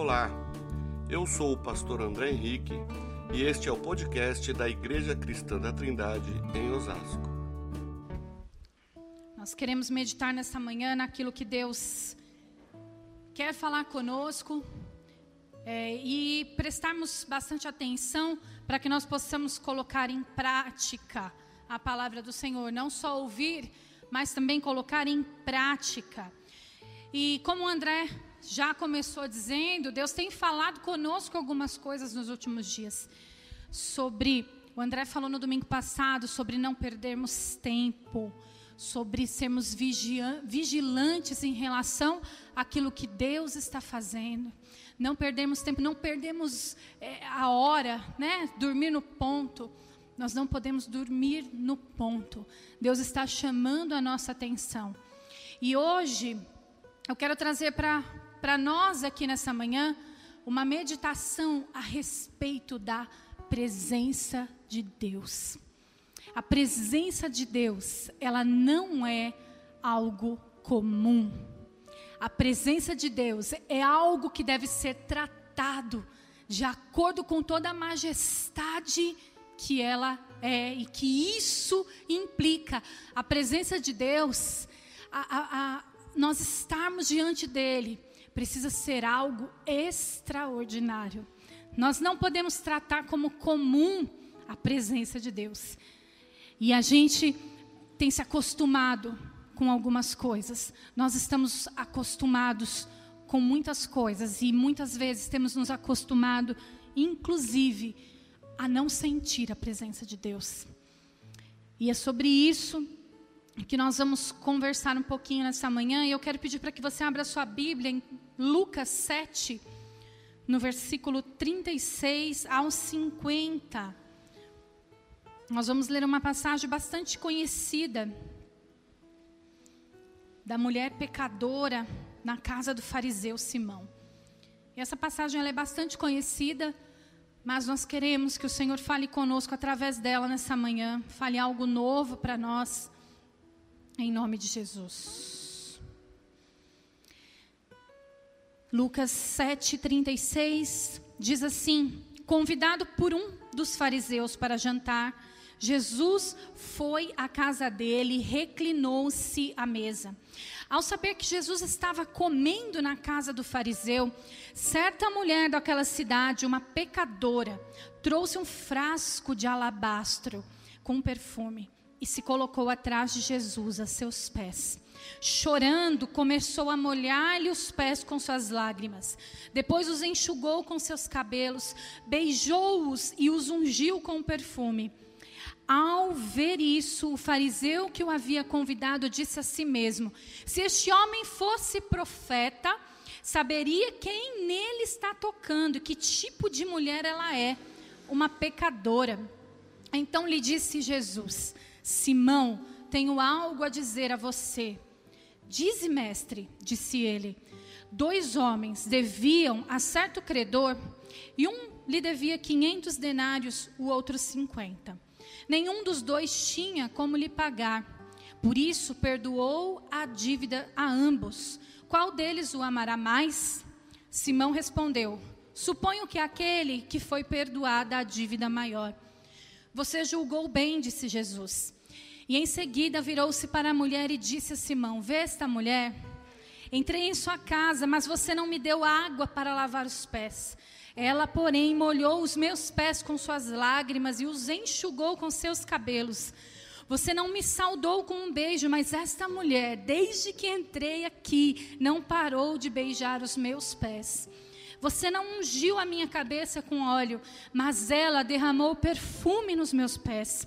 Olá, eu sou o pastor André Henrique e este é o podcast da Igreja Cristã da Trindade em Osasco. Nós queremos meditar nessa manhã naquilo que Deus quer falar conosco é, e prestarmos bastante atenção para que nós possamos colocar em prática a palavra do Senhor, não só ouvir, mas também colocar em prática. E como o André já começou dizendo, Deus tem falado conosco algumas coisas nos últimos dias. Sobre, o André falou no domingo passado sobre não perdermos tempo, sobre sermos vigilantes em relação àquilo que Deus está fazendo. Não perdemos tempo, não perdemos é, a hora, né? Dormir no ponto. Nós não podemos dormir no ponto. Deus está chamando a nossa atenção. E hoje eu quero trazer para nós aqui nessa manhã uma meditação a respeito da presença de Deus. A presença de Deus, ela não é algo comum. A presença de Deus é algo que deve ser tratado de acordo com toda a majestade que ela é e que isso implica. A presença de Deus, a, a, a, nós estarmos diante dele precisa ser algo extraordinário. Nós não podemos tratar como comum a presença de Deus. E a gente tem se acostumado com algumas coisas. Nós estamos acostumados com muitas coisas e muitas vezes temos nos acostumado, inclusive, a não sentir a presença de Deus. E é sobre isso que nós vamos conversar um pouquinho nessa manhã. E eu quero pedir para que você abra sua Bíblia Lucas 7, no versículo 36 ao 50. Nós vamos ler uma passagem bastante conhecida da mulher pecadora na casa do fariseu Simão. E essa passagem é bastante conhecida, mas nós queremos que o Senhor fale conosco através dela nessa manhã, fale algo novo para nós em nome de Jesus. Lucas 7,36 diz assim: Convidado por um dos fariseus para jantar, Jesus foi à casa dele reclinou-se à mesa. Ao saber que Jesus estava comendo na casa do fariseu, certa mulher daquela cidade, uma pecadora, trouxe um frasco de alabastro com perfume e se colocou atrás de Jesus a seus pés. Chorando, começou a molhar-lhe os pés com suas lágrimas. Depois os enxugou com seus cabelos, beijou-os e os ungiu com perfume. Ao ver isso, o fariseu que o havia convidado disse a si mesmo: Se este homem fosse profeta, saberia quem nele está tocando, que tipo de mulher ela é, uma pecadora. Então lhe disse Jesus: Simão, tenho algo a dizer a você. Dize, mestre, disse ele. Dois homens deviam a certo credor, e um lhe devia quinhentos denários, o outro cinquenta. Nenhum dos dois tinha como lhe pagar. Por isso perdoou a dívida a ambos. Qual deles o amará mais? Simão respondeu: Suponho que aquele que foi perdoada a dívida maior. Você julgou bem, disse Jesus. E em seguida virou-se para a mulher e disse a Simão: Vê esta mulher? Entrei em sua casa, mas você não me deu água para lavar os pés. Ela, porém, molhou os meus pés com suas lágrimas e os enxugou com seus cabelos. Você não me saudou com um beijo, mas esta mulher, desde que entrei aqui, não parou de beijar os meus pés. Você não ungiu a minha cabeça com óleo, mas ela derramou perfume nos meus pés.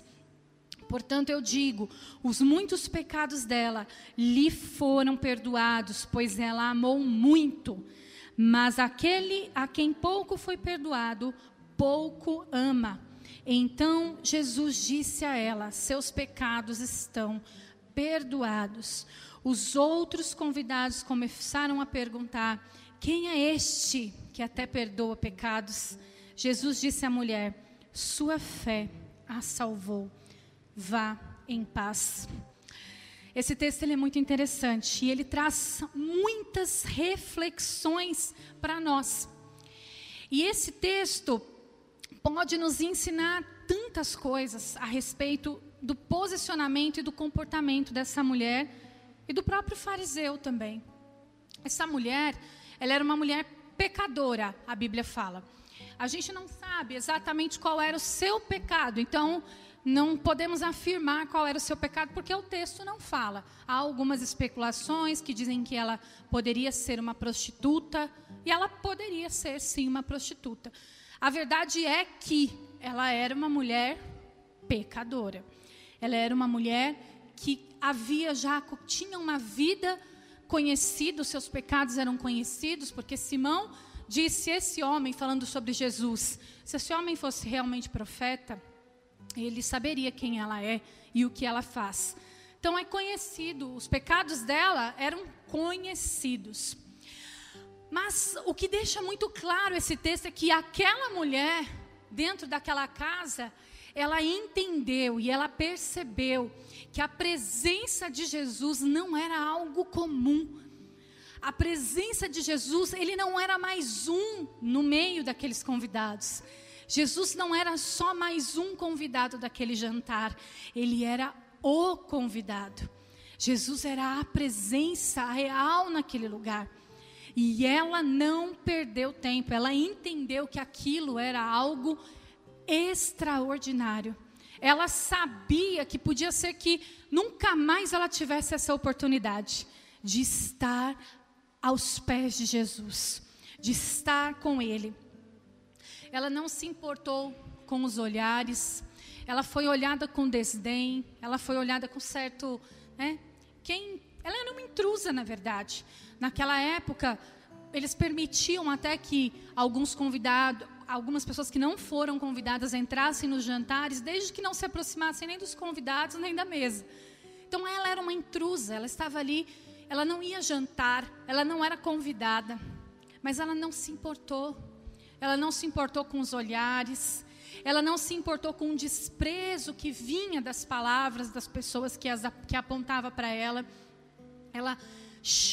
Portanto, eu digo: os muitos pecados dela lhe foram perdoados, pois ela amou muito. Mas aquele a quem pouco foi perdoado, pouco ama. Então Jesus disse a ela: Seus pecados estão perdoados. Os outros convidados começaram a perguntar: Quem é este que até perdoa pecados? Jesus disse à mulher: Sua fé a salvou vá em paz. Esse texto ele é muito interessante e ele traz muitas reflexões para nós. E esse texto pode nos ensinar tantas coisas a respeito do posicionamento e do comportamento dessa mulher e do próprio fariseu também. Essa mulher, ela era uma mulher pecadora, a Bíblia fala. A gente não sabe exatamente qual era o seu pecado, então não podemos afirmar qual era o seu pecado, porque o texto não fala. Há algumas especulações que dizem que ela poderia ser uma prostituta, e ela poderia ser, sim, uma prostituta. A verdade é que ela era uma mulher pecadora. Ela era uma mulher que havia já, tinha uma vida conhecida, os seus pecados eram conhecidos, porque Simão disse: esse homem, falando sobre Jesus, se esse homem fosse realmente profeta, ele saberia quem ela é e o que ela faz. Então é conhecido, os pecados dela eram conhecidos. Mas o que deixa muito claro esse texto é que aquela mulher, dentro daquela casa, ela entendeu e ela percebeu que a presença de Jesus não era algo comum. A presença de Jesus, ele não era mais um no meio daqueles convidados. Jesus não era só mais um convidado daquele jantar, ele era o convidado. Jesus era a presença real naquele lugar. E ela não perdeu tempo, ela entendeu que aquilo era algo extraordinário. Ela sabia que podia ser que nunca mais ela tivesse essa oportunidade de estar aos pés de Jesus, de estar com Ele ela não se importou com os olhares, ela foi olhada com desdém, ela foi olhada com certo. Né, quem, ela era uma intrusa, na verdade. Naquela época, eles permitiam até que alguns convidados, algumas pessoas que não foram convidadas entrassem nos jantares, desde que não se aproximassem nem dos convidados nem da mesa. Então ela era uma intrusa, ela estava ali, ela não ia jantar, ela não era convidada, mas ela não se importou ela não se importou com os olhares, ela não se importou com o desprezo que vinha das palavras das pessoas que, as, que apontava para ela. Ela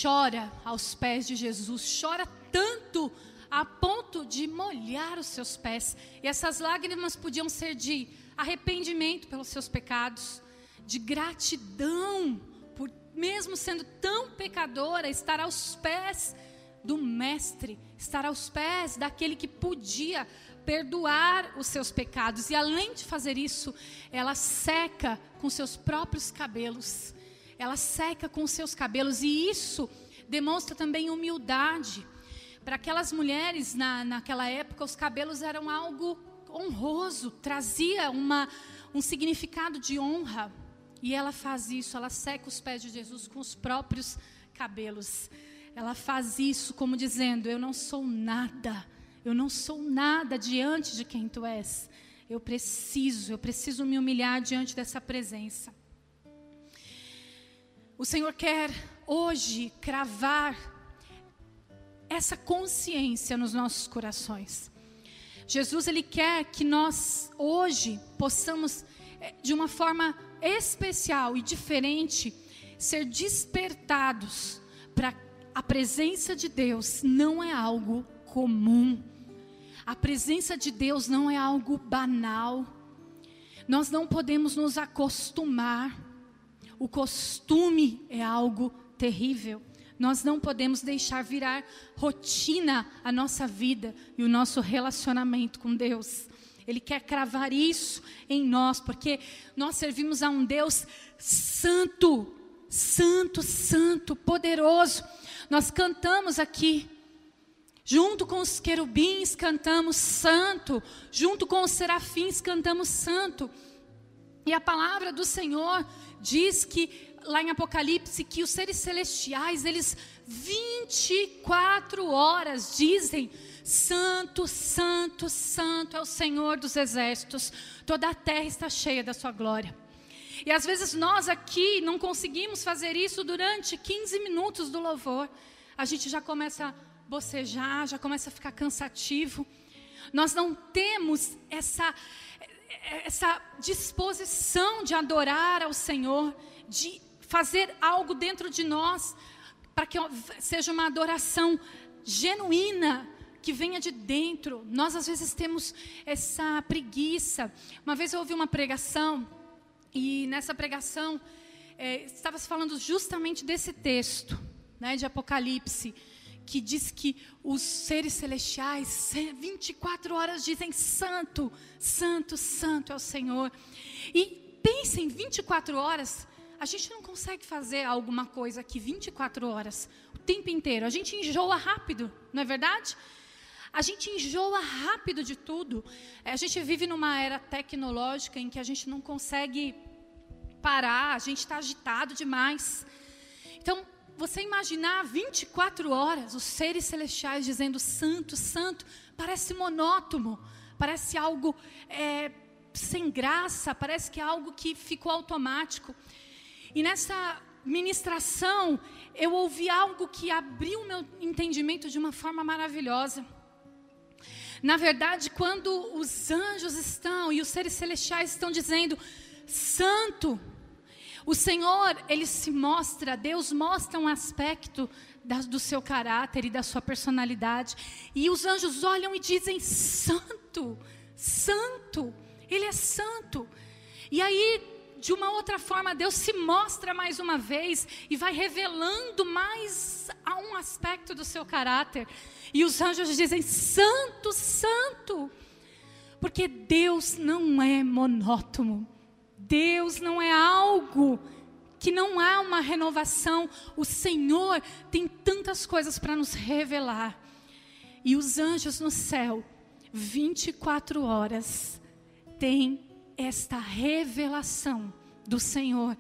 chora aos pés de Jesus, chora tanto a ponto de molhar os seus pés. E essas lágrimas podiam ser de arrependimento pelos seus pecados, de gratidão por, mesmo sendo tão pecadora, estar aos pés do Mestre, estar aos pés daquele que podia perdoar os seus pecados. E além de fazer isso, ela seca com seus próprios cabelos. Ela seca com seus cabelos. E isso demonstra também humildade. Para aquelas mulheres, na, naquela época, os cabelos eram algo honroso, trazia uma, um significado de honra. E ela faz isso, ela seca os pés de Jesus com os próprios cabelos ela faz isso como dizendo: Eu não sou nada, eu não sou nada diante de quem tu és. Eu preciso, eu preciso me humilhar diante dessa presença. O Senhor quer hoje cravar essa consciência nos nossos corações. Jesus ele quer que nós hoje possamos eh, de uma forma especial e diferente ser despertados para a presença de Deus não é algo comum. A presença de Deus não é algo banal. Nós não podemos nos acostumar. O costume é algo terrível. Nós não podemos deixar virar rotina a nossa vida e o nosso relacionamento com Deus. Ele quer cravar isso em nós, porque nós servimos a um Deus santo, santo, santo, poderoso. Nós cantamos aqui, junto com os querubins cantamos santo, junto com os serafins cantamos santo. E a palavra do Senhor diz que lá em Apocalipse que os seres celestiais, eles 24 horas dizem: Santo, Santo, Santo é o Senhor dos exércitos. Toda a terra está cheia da sua glória. E às vezes nós aqui não conseguimos fazer isso durante 15 minutos do louvor. A gente já começa a bocejar, já começa a ficar cansativo. Nós não temos essa, essa disposição de adorar ao Senhor, de fazer algo dentro de nós para que seja uma adoração genuína, que venha de dentro. Nós às vezes temos essa preguiça. Uma vez eu ouvi uma pregação e nessa pregação é, estava se falando justamente desse texto, né, de Apocalipse, que diz que os seres celestiais 24 horas dizem santo, santo, santo é o Senhor. E pensem, 24 horas, a gente não consegue fazer alguma coisa aqui 24 horas, o tempo inteiro. A gente enjoa rápido, não é verdade? A gente enjoa rápido de tudo. É, a gente vive numa era tecnológica em que a gente não consegue parar, a gente está agitado demais. Então, você imaginar 24 horas os seres celestiais dizendo santo, santo, parece monótono, parece algo é, sem graça, parece que é algo que ficou automático. E nessa ministração, eu ouvi algo que abriu o meu entendimento de uma forma maravilhosa. Na verdade, quando os anjos estão e os seres celestiais estão dizendo, Santo, o Senhor, ele se mostra, Deus mostra um aspecto da, do seu caráter e da sua personalidade. E os anjos olham e dizem: Santo, Santo, Ele é santo. E aí, de uma outra forma, Deus se mostra mais uma vez e vai revelando mais a um aspecto do seu caráter. E os anjos dizem: Santo, Santo. Porque Deus não é monótono. Deus não é algo que não há uma renovação. O Senhor tem tantas coisas para nos revelar. E os anjos no céu, 24 horas, têm esta revelação do Senhor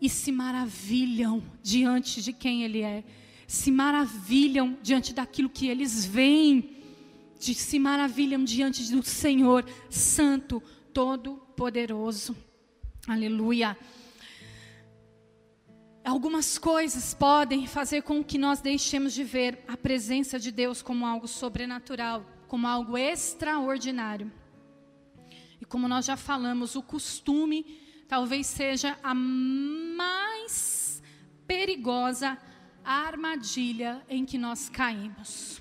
e se maravilham diante de quem Ele é, se maravilham diante daquilo que eles veem, de, se maravilham diante do Senhor Santo, Todo-Poderoso. Aleluia. Algumas coisas podem fazer com que nós deixemos de ver a presença de Deus como algo sobrenatural, como algo extraordinário. E como nós já falamos, o costume talvez seja a mais perigosa armadilha em que nós caímos.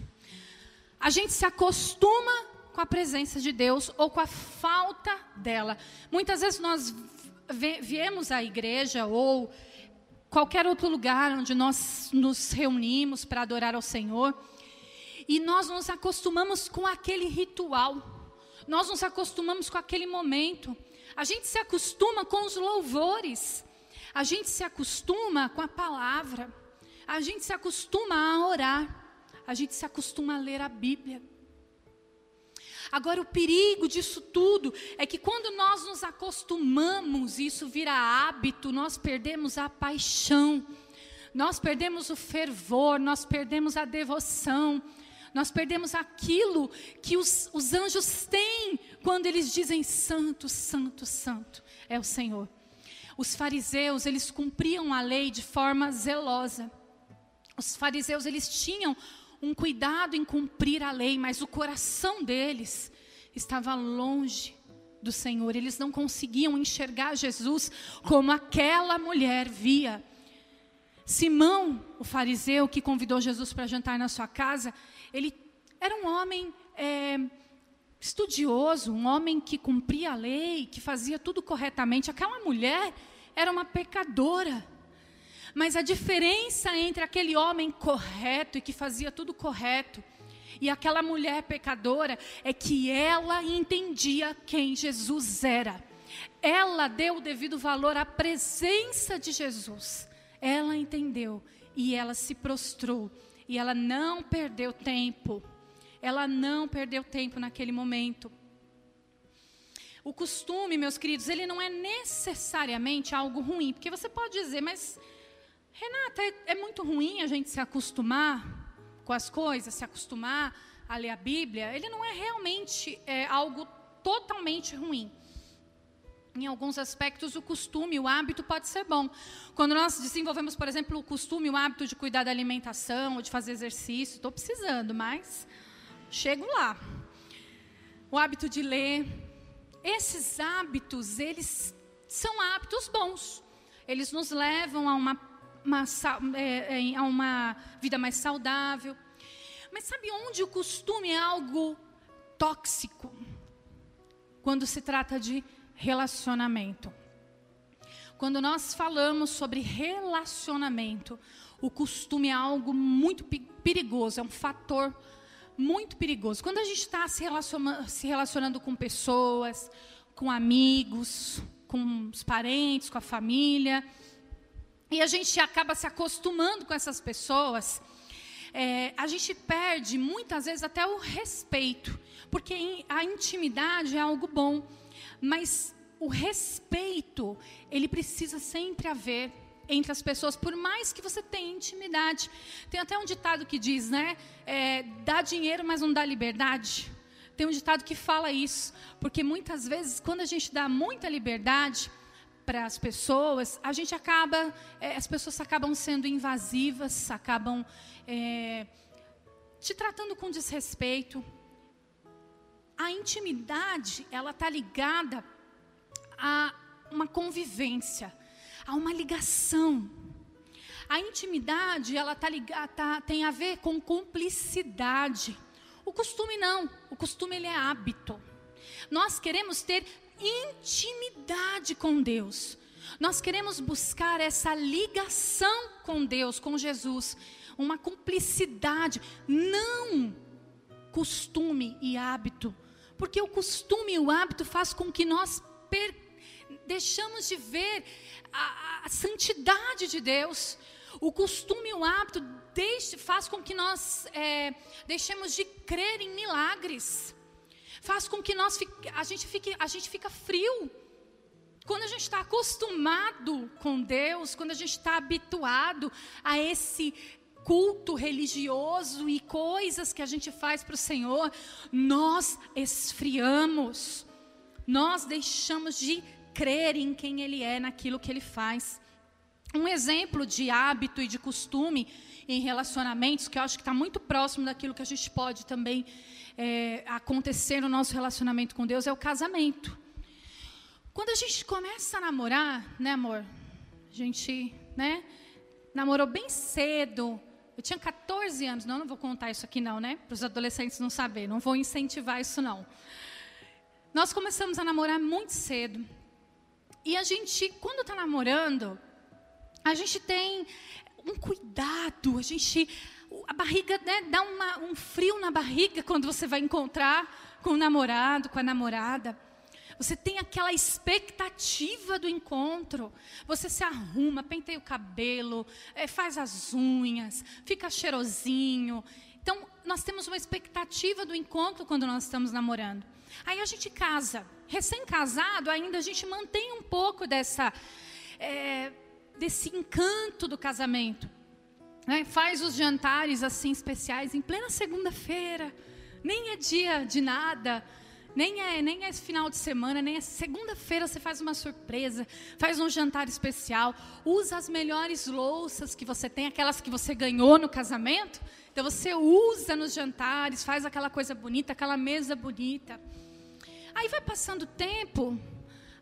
A gente se acostuma com a presença de Deus ou com a falta dela. Muitas vezes nós viemos à igreja ou qualquer outro lugar onde nós nos reunimos para adorar ao Senhor, e nós nos acostumamos com aquele ritual, nós nos acostumamos com aquele momento, a gente se acostuma com os louvores, a gente se acostuma com a palavra, a gente se acostuma a orar, a gente se acostuma a ler a Bíblia. Agora, o perigo disso tudo é que quando nós nos acostumamos, isso vira hábito, nós perdemos a paixão, nós perdemos o fervor, nós perdemos a devoção, nós perdemos aquilo que os, os anjos têm quando eles dizem: Santo, Santo, Santo é o Senhor. Os fariseus, eles cumpriam a lei de forma zelosa. Os fariseus, eles tinham um cuidado em cumprir a lei, mas o coração deles estava longe do Senhor. Eles não conseguiam enxergar Jesus como aquela mulher via. Simão, o fariseu que convidou Jesus para jantar na sua casa, ele era um homem é, estudioso, um homem que cumpria a lei, que fazia tudo corretamente. Aquela mulher era uma pecadora. Mas a diferença entre aquele homem correto e que fazia tudo correto e aquela mulher pecadora é que ela entendia quem Jesus era. Ela deu o devido valor à presença de Jesus. Ela entendeu e ela se prostrou e ela não perdeu tempo. Ela não perdeu tempo naquele momento. O costume, meus queridos, ele não é necessariamente algo ruim, porque você pode dizer, mas Renata, é, é muito ruim a gente se acostumar com as coisas, se acostumar a ler a Bíblia. Ele não é realmente é, algo totalmente ruim. Em alguns aspectos, o costume, o hábito pode ser bom. Quando nós desenvolvemos, por exemplo, o costume, o hábito de cuidar da alimentação, ou de fazer exercício, estou precisando, mas chego lá. O hábito de ler. Esses hábitos, eles são hábitos bons. Eles nos levam a uma uma, é, é, a uma vida mais saudável. Mas sabe onde o costume é algo tóxico? Quando se trata de relacionamento. Quando nós falamos sobre relacionamento, o costume é algo muito perigoso, é um fator muito perigoso. Quando a gente está se, se relacionando com pessoas, com amigos, com os parentes, com a família, e a gente acaba se acostumando com essas pessoas, é, a gente perde muitas vezes até o respeito, porque a intimidade é algo bom, mas o respeito, ele precisa sempre haver entre as pessoas, por mais que você tenha intimidade. Tem até um ditado que diz, né? É, dá dinheiro, mas não dá liberdade. Tem um ditado que fala isso, porque muitas vezes, quando a gente dá muita liberdade para as pessoas, a gente acaba, é, as pessoas acabam sendo invasivas, acabam é, te tratando com desrespeito. A intimidade, ela está ligada a uma convivência, a uma ligação. A intimidade, ela tá ligada, tá, tem a ver com cumplicidade. O costume não, o costume ele é hábito. Nós queremos ter intimidade com Deus. Nós queremos buscar essa ligação com Deus, com Jesus, uma cumplicidade, não costume e hábito, porque o costume e o hábito faz com que nós per deixamos de ver a, a, santidade de Deus. O costume e o hábito deixe, faz com que nós é, deixemos de crer em milagres. Faz com que nós a gente fique, a gente fica frio. Quando a gente está acostumado com Deus, quando a gente está habituado a esse culto religioso e coisas que a gente faz para o Senhor, nós esfriamos nós deixamos de crer em quem Ele é, naquilo que Ele faz. Um exemplo de hábito e de costume em relacionamentos, que eu acho que está muito próximo daquilo que a gente pode também é, acontecer no nosso relacionamento com Deus, é o casamento. Quando a gente começa a namorar, né, amor? A gente, né, namorou bem cedo. Eu tinha 14 anos, não, não vou contar isso aqui não, né? Para os adolescentes não saberem, não vou incentivar isso não. Nós começamos a namorar muito cedo. E a gente, quando está namorando, a gente tem um cuidado, a gente. A barriga né, dá uma, um frio na barriga quando você vai encontrar com o namorado, com a namorada. Você tem aquela expectativa do encontro. Você se arruma, penteia o cabelo, é, faz as unhas, fica cheirosinho. Então, nós temos uma expectativa do encontro quando nós estamos namorando. Aí a gente casa. Recém-casado, ainda a gente mantém um pouco dessa, é, desse encanto do casamento. Né? Faz os jantares assim especiais em plena segunda-feira. Nem é dia de nada. Nem é, nem é final de semana, nem é segunda-feira você faz uma surpresa, faz um jantar especial, usa as melhores louças que você tem, aquelas que você ganhou no casamento. Então você usa nos jantares, faz aquela coisa bonita, aquela mesa bonita. Aí vai passando o tempo,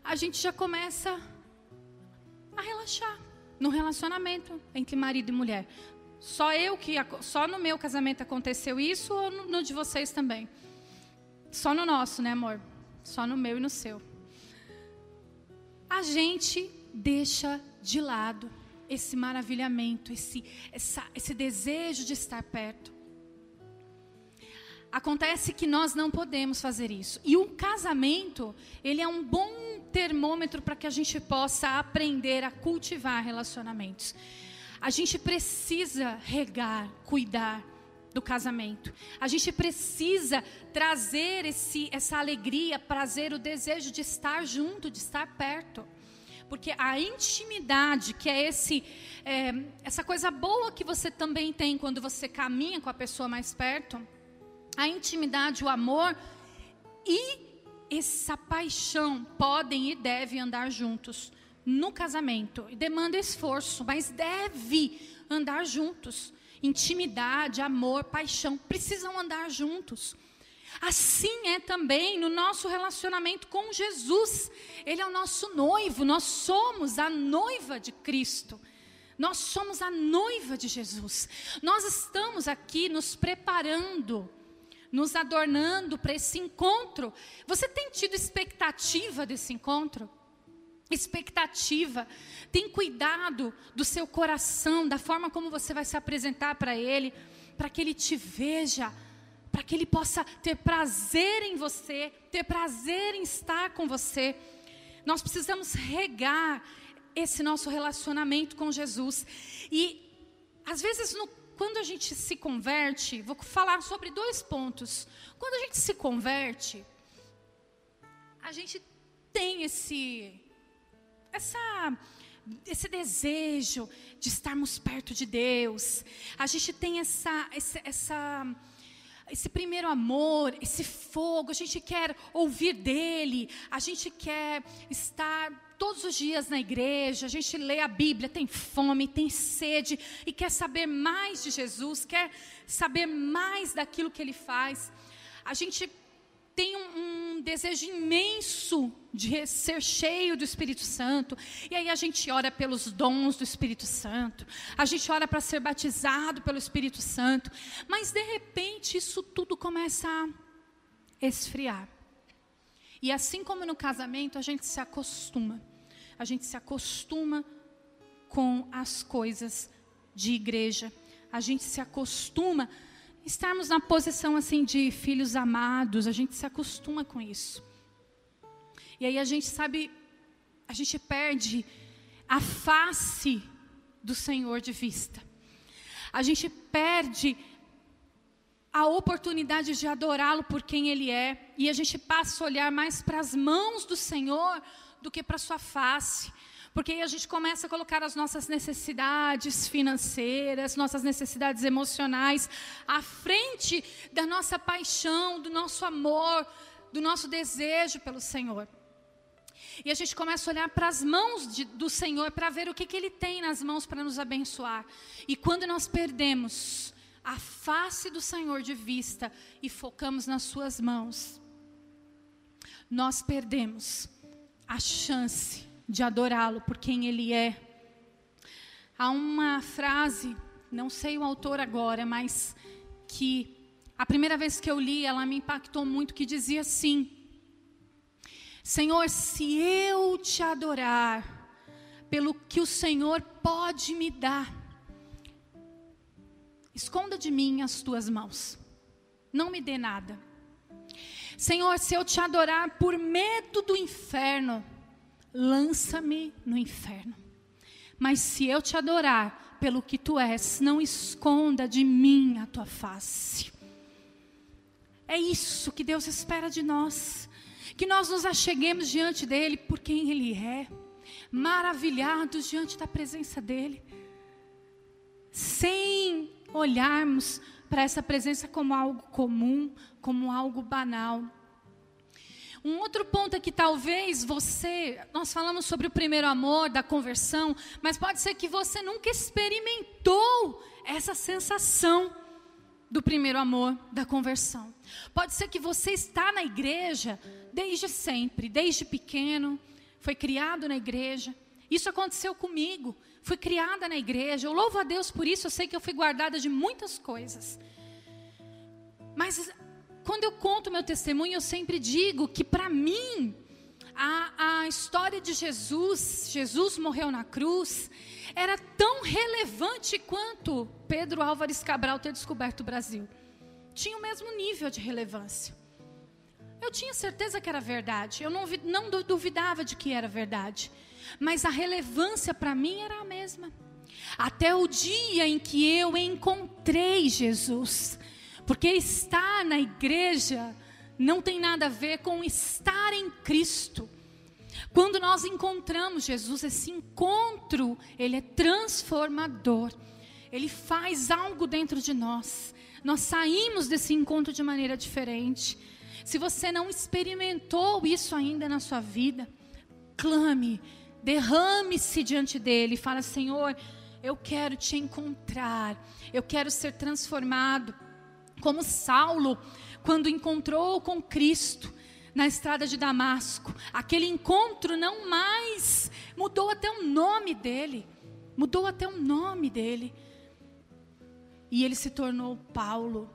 a gente já começa a relaxar no relacionamento entre marido e mulher. Só eu que só no meu casamento aconteceu isso ou no, de vocês também? Só no nosso, né, amor? Só no meu e no seu. A gente deixa de lado esse maravilhamento, esse, essa, esse desejo de estar perto. Acontece que nós não podemos fazer isso. E o casamento, ele é um bom termômetro para que a gente possa aprender a cultivar relacionamentos. A gente precisa regar, cuidar do casamento. A gente precisa trazer esse, essa alegria, prazer, o desejo de estar junto, de estar perto. Porque a intimidade, que é, esse, é, essa coisa boa que você também tem quando você caminha com a pessoa mais perto, a intimidade, o amor e essa paixão podem e devem andar juntos no casamento. E demanda esforço, mas deve andar juntos. Intimidade, amor, paixão precisam andar juntos. Assim é também no nosso relacionamento com Jesus. Ele é o nosso noivo, nós somos a noiva de Cristo. Nós somos a noiva de Jesus. Nós estamos aqui nos preparando, nos adornando para esse encontro. Você tem tido expectativa desse encontro? Expectativa. Tem cuidado do seu coração, da forma como você vai se apresentar para Ele, para que Ele te veja, para que Ele possa ter prazer em você, ter prazer em estar com você. Nós precisamos regar esse nosso relacionamento com Jesus. E às vezes no, quando a gente se converte, vou falar sobre dois pontos. Quando a gente se converte, a gente tem esse essa esse desejo de estarmos perto de Deus. A gente tem essa, essa, esse primeiro amor, esse fogo, a gente quer ouvir dele, a gente quer estar todos os dias na igreja, a gente lê a Bíblia, tem fome, tem sede e quer saber mais de Jesus, quer saber mais daquilo que ele faz. A gente tem um, um, desejo imenso de ser cheio do Espírito Santo. E aí a gente ora pelos dons do Espírito Santo. A gente ora para ser batizado pelo Espírito Santo. Mas de repente isso tudo começa a esfriar. E assim como no casamento, a gente se acostuma. A gente se acostuma com as coisas de igreja. A gente se acostuma estarmos na posição assim de filhos amados, a gente se acostuma com isso. E aí a gente sabe, a gente perde a face do Senhor de vista. A gente perde a oportunidade de adorá-lo por quem ele é, e a gente passa a olhar mais para as mãos do Senhor do que para sua face. Porque aí a gente começa a colocar as nossas necessidades financeiras, nossas necessidades emocionais à frente da nossa paixão, do nosso amor, do nosso desejo pelo Senhor. E a gente começa a olhar para as mãos de, do Senhor para ver o que, que Ele tem nas mãos para nos abençoar. E quando nós perdemos a face do Senhor de vista e focamos nas Suas mãos, nós perdemos a chance de adorá-lo por quem ele é. Há uma frase, não sei o autor agora, mas que a primeira vez que eu li, ela me impactou muito, que dizia assim: Senhor, se eu te adorar pelo que o Senhor pode me dar, esconda de mim as tuas mãos, não me dê nada. Senhor, se eu te adorar por medo do inferno, lança-me no inferno. Mas se eu te adorar pelo que tu és, não esconda de mim a tua face. É isso que Deus espera de nós. Que nós nos acheguemos diante dEle por quem Ele é, maravilhados diante da presença dEle, sem olharmos para essa presença como algo comum, como algo banal. Um outro ponto é que talvez você, nós falamos sobre o primeiro amor, da conversão, mas pode ser que você nunca experimentou essa sensação do primeiro amor, da conversão. Pode ser que você está na igreja desde sempre, desde pequeno, foi criado na igreja. Isso aconteceu comigo. Fui criada na igreja. Eu louvo a Deus por isso. Eu sei que eu fui guardada de muitas coisas. Mas quando eu conto meu testemunho, eu sempre digo que para mim, a, a história de Jesus, Jesus morreu na cruz, era tão relevante quanto Pedro Álvares Cabral ter descoberto o Brasil. Tinha o mesmo nível de relevância. Eu tinha certeza que era verdade, eu não, não duvidava de que era verdade, mas a relevância para mim era a mesma. Até o dia em que eu encontrei Jesus, porque estar na igreja não tem nada a ver com estar em Cristo. Quando nós encontramos Jesus, esse encontro, ele é transformador. Ele faz algo dentro de nós. Nós saímos desse encontro de maneira diferente. Se você não experimentou isso ainda na sua vida, clame, derrame-se diante dele fala: Senhor, eu quero te encontrar, eu quero ser transformado como Saulo, quando encontrou com Cristo na estrada de Damasco, aquele encontro não mais mudou até o nome dele. mudou até o nome dele. E ele se tornou Paulo.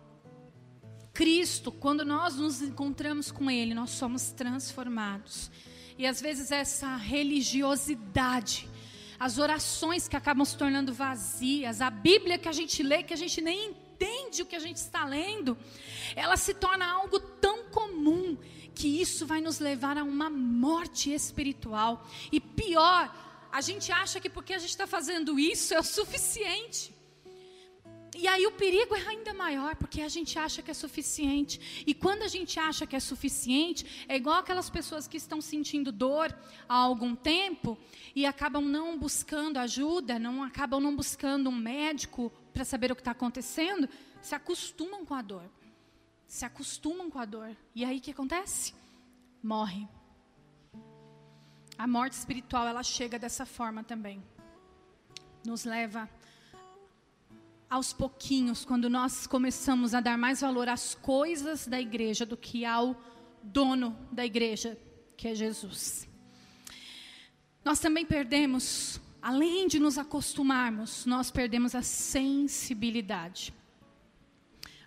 Cristo, quando nós nos encontramos com Ele, nós somos transformados. E às vezes essa religiosidade, as orações que acabam se tornando vazias, a Bíblia que a gente lê, que a gente nem entende o que a gente está lendo, ela se torna algo tão comum que isso vai nos levar a uma morte espiritual. E pior, a gente acha que porque a gente está fazendo isso é o suficiente. E aí o perigo é ainda maior, porque a gente acha que é suficiente. E quando a gente acha que é suficiente, é igual aquelas pessoas que estão sentindo dor há algum tempo e acabam não buscando ajuda, não acabam não buscando um médico para saber o que está acontecendo, se acostumam com a dor. Se acostumam com a dor. E aí o que acontece? Morre. A morte espiritual, ela chega dessa forma também. Nos leva aos pouquinhos, quando nós começamos a dar mais valor às coisas da igreja do que ao dono da igreja, que é Jesus. Nós também perdemos, além de nos acostumarmos, nós perdemos a sensibilidade.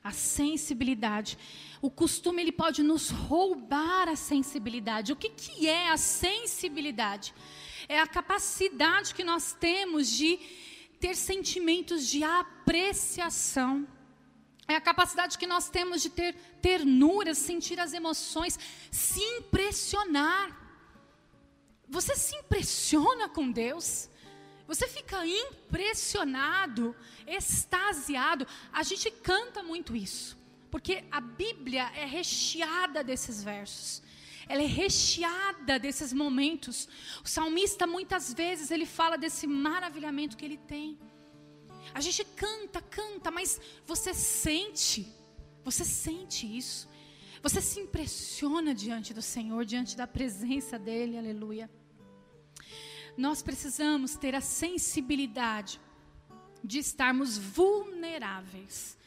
A sensibilidade. O costume ele pode nos roubar a sensibilidade. O que, que é a sensibilidade? É a capacidade que nós temos de ter sentimentos de apreciação. É a capacidade que nós temos de ter ternura, sentir as emoções, se impressionar. Você se impressiona com Deus? Você fica impressionado, extasiado. A gente canta muito isso, porque a Bíblia é recheada desses versos ela é recheada desses momentos. O salmista muitas vezes ele fala desse maravilhamento que ele tem. A gente canta, canta, mas você sente, você sente isso. Você se impressiona diante do Senhor, diante da presença dele, aleluia. Nós precisamos ter a sensibilidade de estarmos vulneráveis.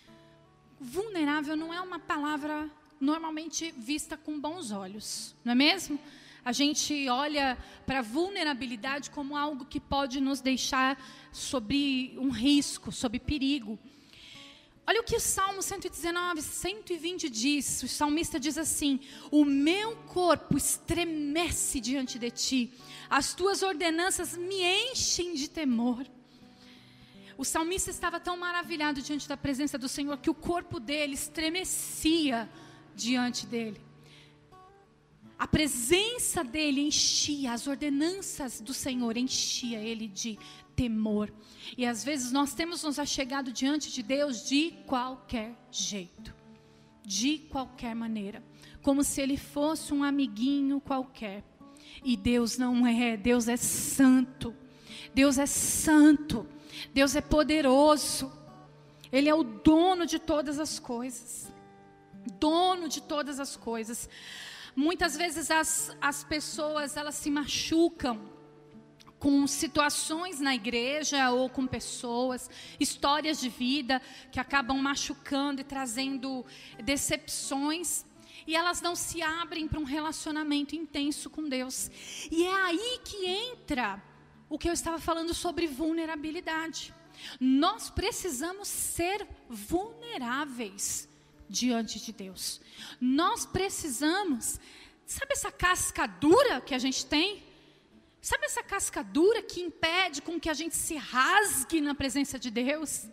Vulnerável não é uma palavra normalmente vista com bons olhos, não é mesmo? A gente olha para a vulnerabilidade como algo que pode nos deixar sobre um risco, sob perigo. Olha o que o Salmo 119, 120 diz. O salmista diz assim: O meu corpo estremece diante de ti, as tuas ordenanças me enchem de temor. O salmista estava tão maravilhado diante da presença do Senhor que o corpo dele estremecia diante dele. A presença dele enchia, as ordenanças do Senhor enchia ele de temor. E às vezes nós temos nos achegado diante de Deus de qualquer jeito, de qualquer maneira, como se ele fosse um amiguinho qualquer. E Deus não é, Deus é santo. Deus é santo. Deus é poderoso. Ele é o dono de todas as coisas dono de todas as coisas. Muitas vezes as, as pessoas elas se machucam com situações na igreja ou com pessoas, histórias de vida que acabam machucando e trazendo decepções. E elas não se abrem para um relacionamento intenso com Deus. E é aí que entra o que eu estava falando sobre vulnerabilidade. Nós precisamos ser vulneráveis diante de Deus. Nós precisamos, sabe essa casca dura que a gente tem? Sabe essa casca dura que impede com que a gente se rasgue na presença de Deus?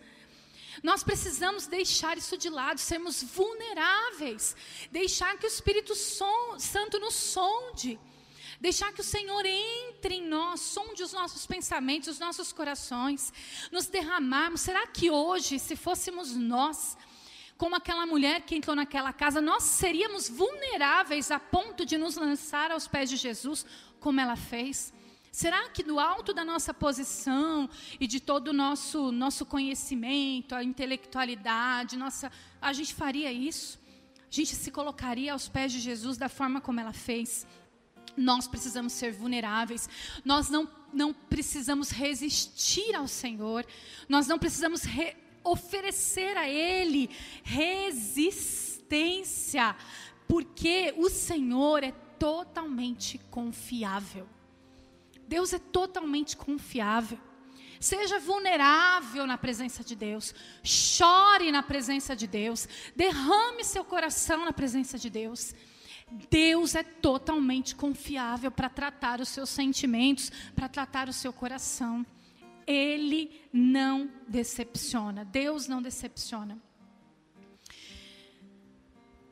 Nós precisamos deixar isso de lado, sermos vulneráveis, deixar que o Espírito Santo nos sonde, deixar que o Senhor entre em nós, sonde os nossos pensamentos, os nossos corações, nos derramarmos. Será que hoje, se fôssemos nós, como aquela mulher que entrou naquela casa, nós seríamos vulneráveis a ponto de nos lançar aos pés de Jesus, como ela fez? Será que do alto da nossa posição e de todo o nosso, nosso conhecimento, a intelectualidade, nossa, a gente faria isso? A gente se colocaria aos pés de Jesus da forma como ela fez? Nós precisamos ser vulneráveis, nós não, não precisamos resistir ao Senhor, nós não precisamos re oferecer a Ele resistência, porque o Senhor é totalmente confiável. Deus é totalmente confiável. Seja vulnerável na presença de Deus. Chore na presença de Deus. Derrame seu coração na presença de Deus. Deus é totalmente confiável para tratar os seus sentimentos, para tratar o seu coração. Ele não decepciona. Deus não decepciona.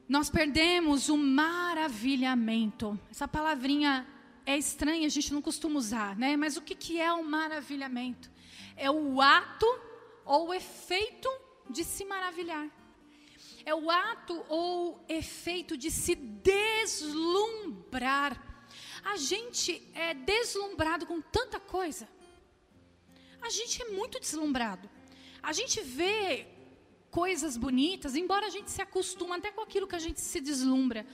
Nós perdemos o maravilhamento. Essa palavrinha é estranha, a gente não costuma usar, né? Mas o que, que é o maravilhamento? É o ato ou o efeito de se maravilhar. É o ato ou efeito de se deslumbrar. A gente é deslumbrado com tanta coisa. A gente é muito deslumbrado. A gente vê coisas bonitas, embora a gente se acostume até com aquilo que a gente se deslumbra.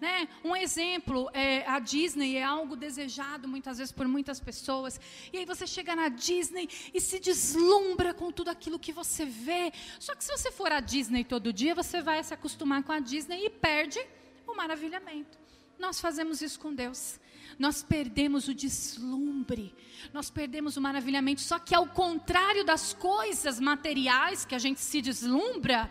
Né? Um exemplo, é, a Disney é algo desejado muitas vezes por muitas pessoas. E aí você chega na Disney e se deslumbra com tudo aquilo que você vê. Só que se você for à Disney todo dia, você vai se acostumar com a Disney e perde o maravilhamento. Nós fazemos isso com Deus. Nós perdemos o deslumbre, nós perdemos o maravilhamento. Só que ao contrário das coisas materiais que a gente se deslumbra,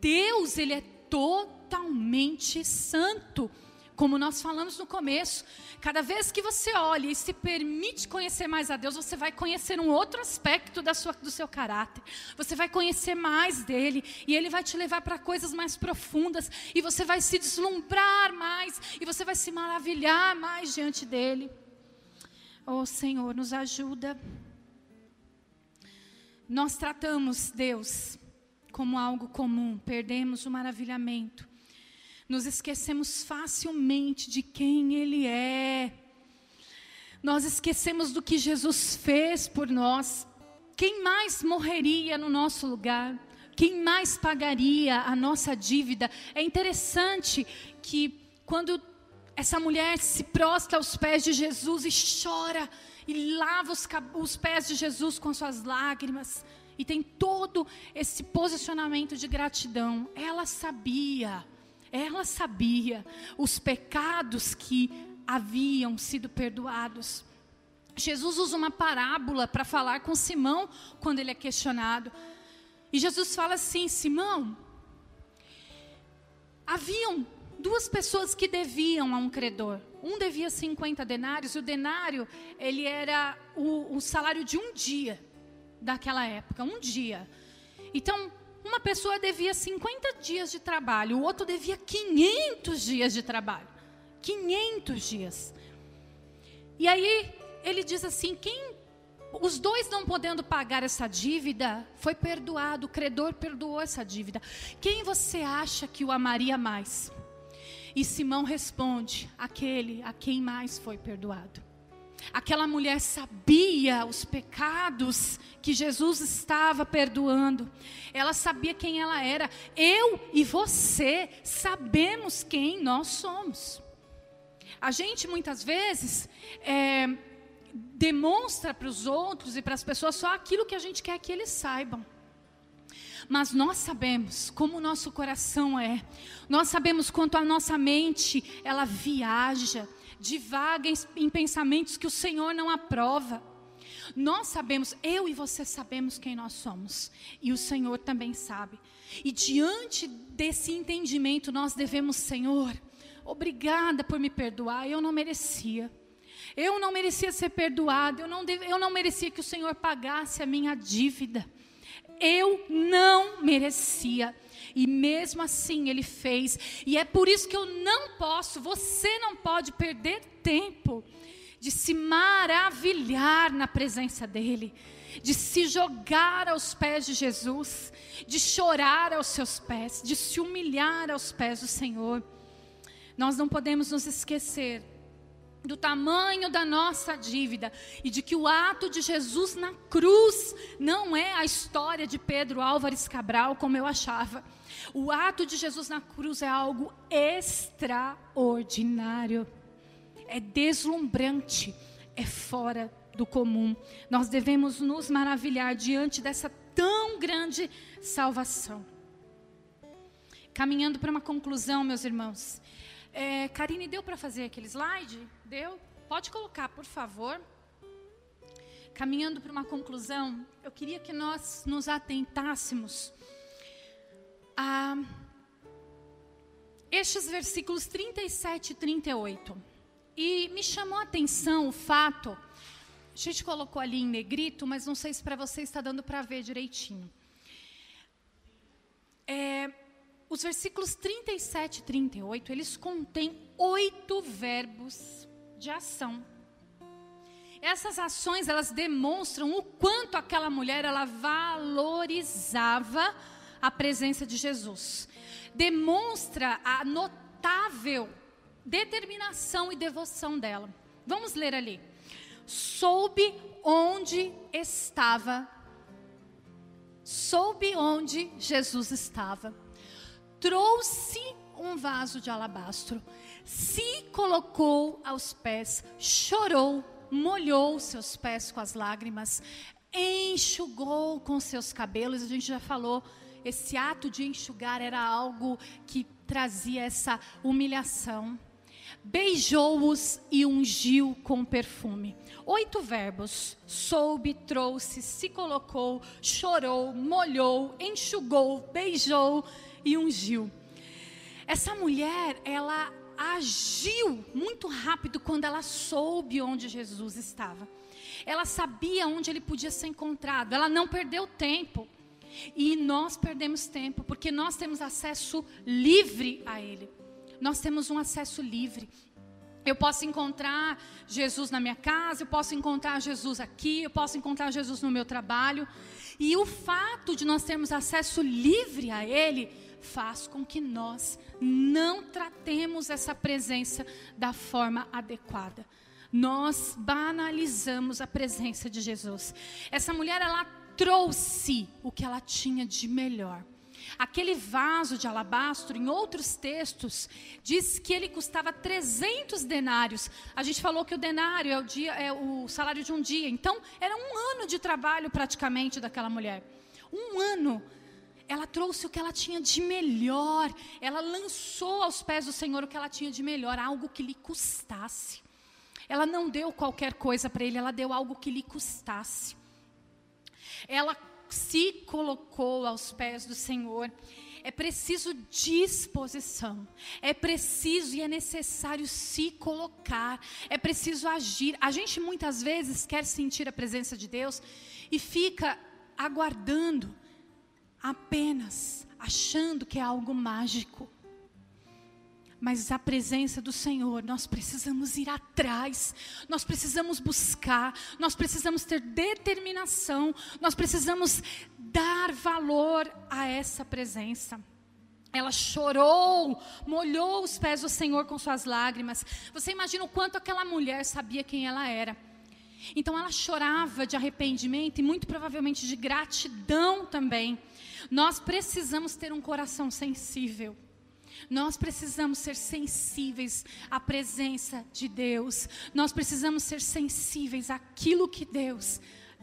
Deus, Ele é totalmente santo. Como nós falamos no começo, cada vez que você olha e se permite conhecer mais a Deus, você vai conhecer um outro aspecto da sua, do seu caráter. Você vai conhecer mais dele e ele vai te levar para coisas mais profundas e você vai se deslumbrar mais e você vai se maravilhar mais diante dele. Oh Senhor, nos ajuda. Nós tratamos Deus como algo comum, perdemos o maravilhamento. Nos esquecemos facilmente de quem Ele é. Nós esquecemos do que Jesus fez por nós. Quem mais morreria no nosso lugar? Quem mais pagaria a nossa dívida? É interessante que quando essa mulher se prostra aos pés de Jesus e chora e lava os, os pés de Jesus com suas lágrimas, e tem todo esse posicionamento de gratidão. Ela sabia, ela sabia os pecados que haviam sido perdoados. Jesus usa uma parábola para falar com Simão quando ele é questionado. E Jesus fala assim: Simão, haviam duas pessoas que deviam a um credor. Um devia 50 denários, e o denário ele era o, o salário de um dia daquela época, um dia. Então, uma pessoa devia 50 dias de trabalho, o outro devia 500 dias de trabalho. 500 dias. E aí ele diz assim: quem os dois não podendo pagar essa dívida, foi perdoado, o credor perdoou essa dívida. Quem você acha que o amaria mais? E Simão responde: aquele a quem mais foi perdoado. Aquela mulher sabia os pecados que Jesus estava perdoando. Ela sabia quem ela era. Eu e você sabemos quem nós somos. A gente muitas vezes é, demonstra para os outros e para as pessoas só aquilo que a gente quer que eles saibam. Mas nós sabemos como o nosso coração é. Nós sabemos quanto a nossa mente ela viaja divaga em, pensamentos que o Senhor não aprova. Nós sabemos, eu e você sabemos quem nós somos, e o Senhor também sabe. E diante desse entendimento, nós devemos, Senhor, obrigada por me perdoar, eu não merecia. Eu não merecia ser perdoado, eu não, deve, eu não merecia que o Senhor pagasse a minha dívida. Eu não merecia. E mesmo assim ele fez. E é por isso que eu não posso, você não pode perder tempo de se maravilhar na presença dele, de se jogar aos pés de Jesus, de chorar aos seus pés, de se humilhar aos pés do Senhor. Nós não podemos nos esquecer do tamanho da nossa dívida e de que o ato de Jesus na cruz não é a história de Pedro Álvares Cabral, como eu achava. O ato de Jesus na cruz é algo extraordinário, é deslumbrante, é fora do comum. Nós devemos nos maravilhar diante dessa tão grande salvação. Caminhando para uma conclusão, meus irmãos. É, Karine, deu para fazer aquele slide? Deu? Pode colocar, por favor. caminhando para uma conclusão, eu queria que nós nos atentássemos a estes versículos 37 e 38. E me chamou a atenção o fato, a gente colocou ali em negrito, mas não sei se para você está dando para ver direitinho. É, os versículos 37 e 38, eles contêm oito verbos de ação. Essas ações, elas demonstram o quanto aquela mulher, ela valorizava a presença de Jesus. Demonstra a notável determinação e devoção dela. Vamos ler ali. Soube onde estava, soube onde Jesus estava, trouxe um vaso de alabastro, se colocou aos pés, chorou, molhou seus pés com as lágrimas, enxugou com seus cabelos, a gente já falou esse ato de enxugar era algo que trazia essa humilhação. Beijou-os e ungiu com perfume. Oito verbos: soube, trouxe, se colocou, chorou, molhou, enxugou, beijou e ungiu. Essa mulher, ela agiu muito rápido quando ela soube onde Jesus estava. Ela sabia onde ele podia ser encontrado. Ela não perdeu tempo. E nós perdemos tempo, porque nós temos acesso livre a Ele. Nós temos um acesso livre. Eu posso encontrar Jesus na minha casa, eu posso encontrar Jesus aqui, eu posso encontrar Jesus no meu trabalho. E o fato de nós termos acesso livre a Ele faz com que nós não tratemos essa presença da forma adequada. Nós banalizamos a presença de Jesus. Essa mulher, ela trouxe o que ela tinha de melhor. Aquele vaso de alabastro, em outros textos, diz que ele custava 300 denários. A gente falou que o denário é o, dia, é o salário de um dia. Então, era um ano de trabalho praticamente daquela mulher. Um ano. Ela trouxe o que ela tinha de melhor. Ela lançou aos pés do Senhor o que ela tinha de melhor, algo que lhe custasse. Ela não deu qualquer coisa para ele, ela deu algo que lhe custasse ela se colocou aos pés do Senhor. É preciso disposição, é preciso e é necessário se colocar, é preciso agir. A gente muitas vezes quer sentir a presença de Deus e fica aguardando apenas, achando que é algo mágico mas a presença do Senhor, nós precisamos ir atrás, nós precisamos buscar, nós precisamos ter determinação, nós precisamos dar valor a essa presença. Ela chorou, molhou os pés do Senhor com suas lágrimas. Você imagina o quanto aquela mulher sabia quem ela era. Então ela chorava de arrependimento e muito provavelmente de gratidão também. Nós precisamos ter um coração sensível. Nós precisamos ser sensíveis à presença de Deus. Nós precisamos ser sensíveis àquilo que Deus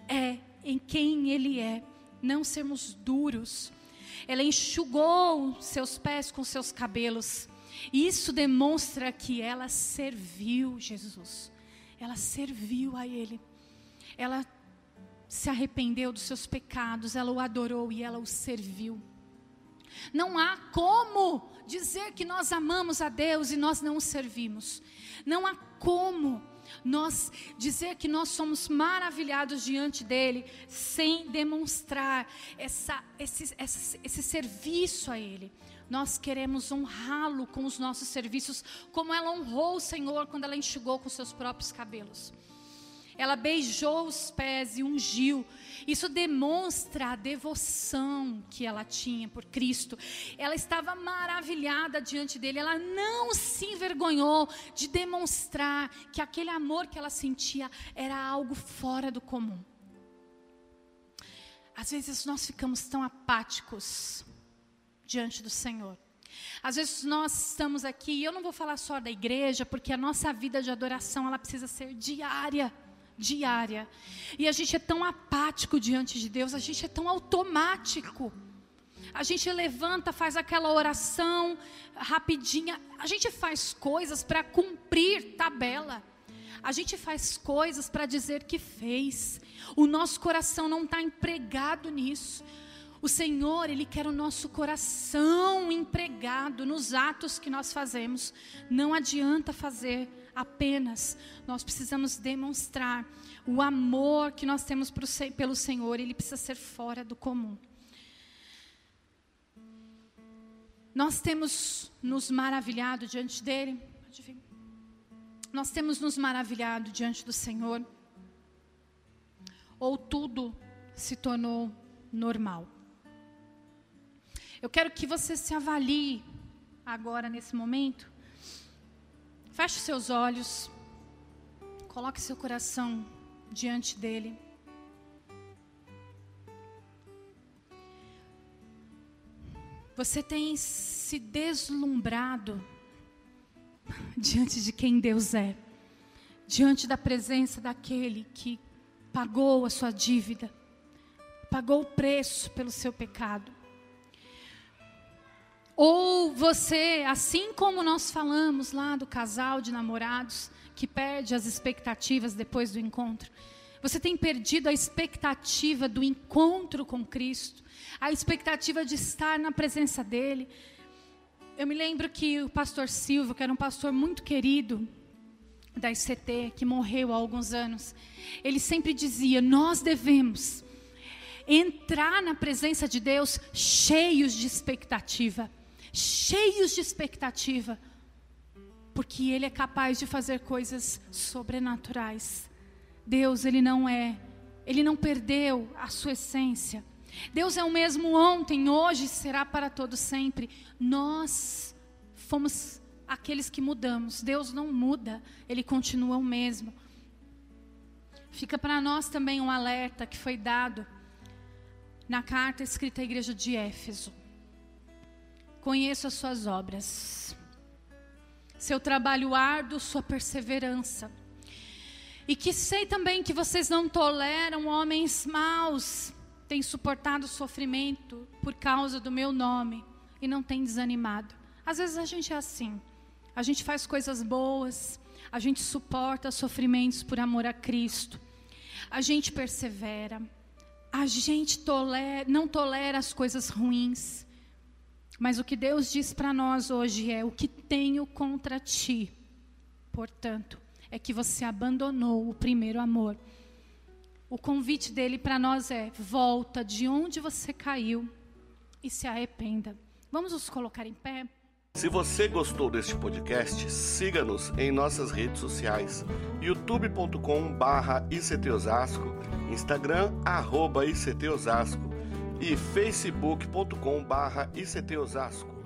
é, em quem Ele é. Não sermos duros. Ela enxugou seus pés com seus cabelos. Isso demonstra que ela serviu Jesus. Ela serviu a Ele. Ela se arrependeu dos seus pecados, ela o adorou e ela o serviu. Não há como dizer que nós amamos a Deus e nós não o servimos. Não há como nós dizer que nós somos maravilhados diante dele sem demonstrar essa, esse, esse, esse serviço a ele. Nós queremos honrá-lo com os nossos serviços, como ela honrou o Senhor quando ela enxugou com seus próprios cabelos ela beijou os pés e ungiu. Isso demonstra a devoção que ela tinha por Cristo. Ela estava maravilhada diante dele, ela não se envergonhou de demonstrar que aquele amor que ela sentia era algo fora do comum. Às vezes nós ficamos tão apáticos diante do Senhor. Às vezes nós estamos aqui, e eu não vou falar só da igreja, porque a nossa vida de adoração ela precisa ser diária diária. E a gente é tão apático diante de Deus, a gente é tão automático. A gente levanta, faz aquela oração rapidinha. A gente faz coisas para cumprir tabela. A gente faz coisas para dizer que fez. O nosso coração não está empregado nisso. O Senhor, Ele quer o nosso coração empregado nos atos que nós fazemos. Não adianta fazer apenas, nós precisamos demonstrar o amor que nós temos pelo Senhor, ele precisa ser fora do comum. Nós temos nos maravilhado diante dele, nós temos nos maravilhado diante do Senhor, ou tudo se tornou normal. Eu quero que você se avalie agora nesse momento. Feche seus olhos. Coloque seu coração diante dele. Você tem se deslumbrado diante de quem Deus é, diante da presença daquele que pagou a sua dívida, pagou o preço pelo seu pecado. Ou você, assim como nós falamos lá do casal de namorados que perde as expectativas depois do encontro, você tem perdido a expectativa do encontro com Cristo, a expectativa de estar na presença dEle. Eu me lembro que o pastor Silvio, que era um pastor muito querido da ICT, que morreu há alguns anos, ele sempre dizia: Nós devemos entrar na presença de Deus cheios de expectativa cheios de expectativa, porque Ele é capaz de fazer coisas sobrenaturais. Deus, Ele não é, Ele não perdeu a sua essência. Deus é o mesmo ontem, hoje será para todo sempre. Nós fomos aqueles que mudamos. Deus não muda, Ele continua o mesmo. Fica para nós também um alerta que foi dado na carta escrita à igreja de Éfeso. Conheço as suas obras, seu trabalho árduo, sua perseverança. E que sei também que vocês não toleram homens maus, têm suportado sofrimento por causa do meu nome e não têm desanimado. Às vezes a gente é assim. A gente faz coisas boas, a gente suporta sofrimentos por amor a Cristo. A gente persevera. A gente tolera, não tolera as coisas ruins. Mas o que Deus diz para nós hoje é: o que tenho contra ti, portanto, é que você abandonou o primeiro amor. O convite dele para nós é: volta de onde você caiu e se arrependa. Vamos nos colocar em pé? Se você gostou deste podcast, siga-nos em nossas redes sociais: youtube.com/ictosasco, Instagram @ictosasco e facebook.com/ictosasco.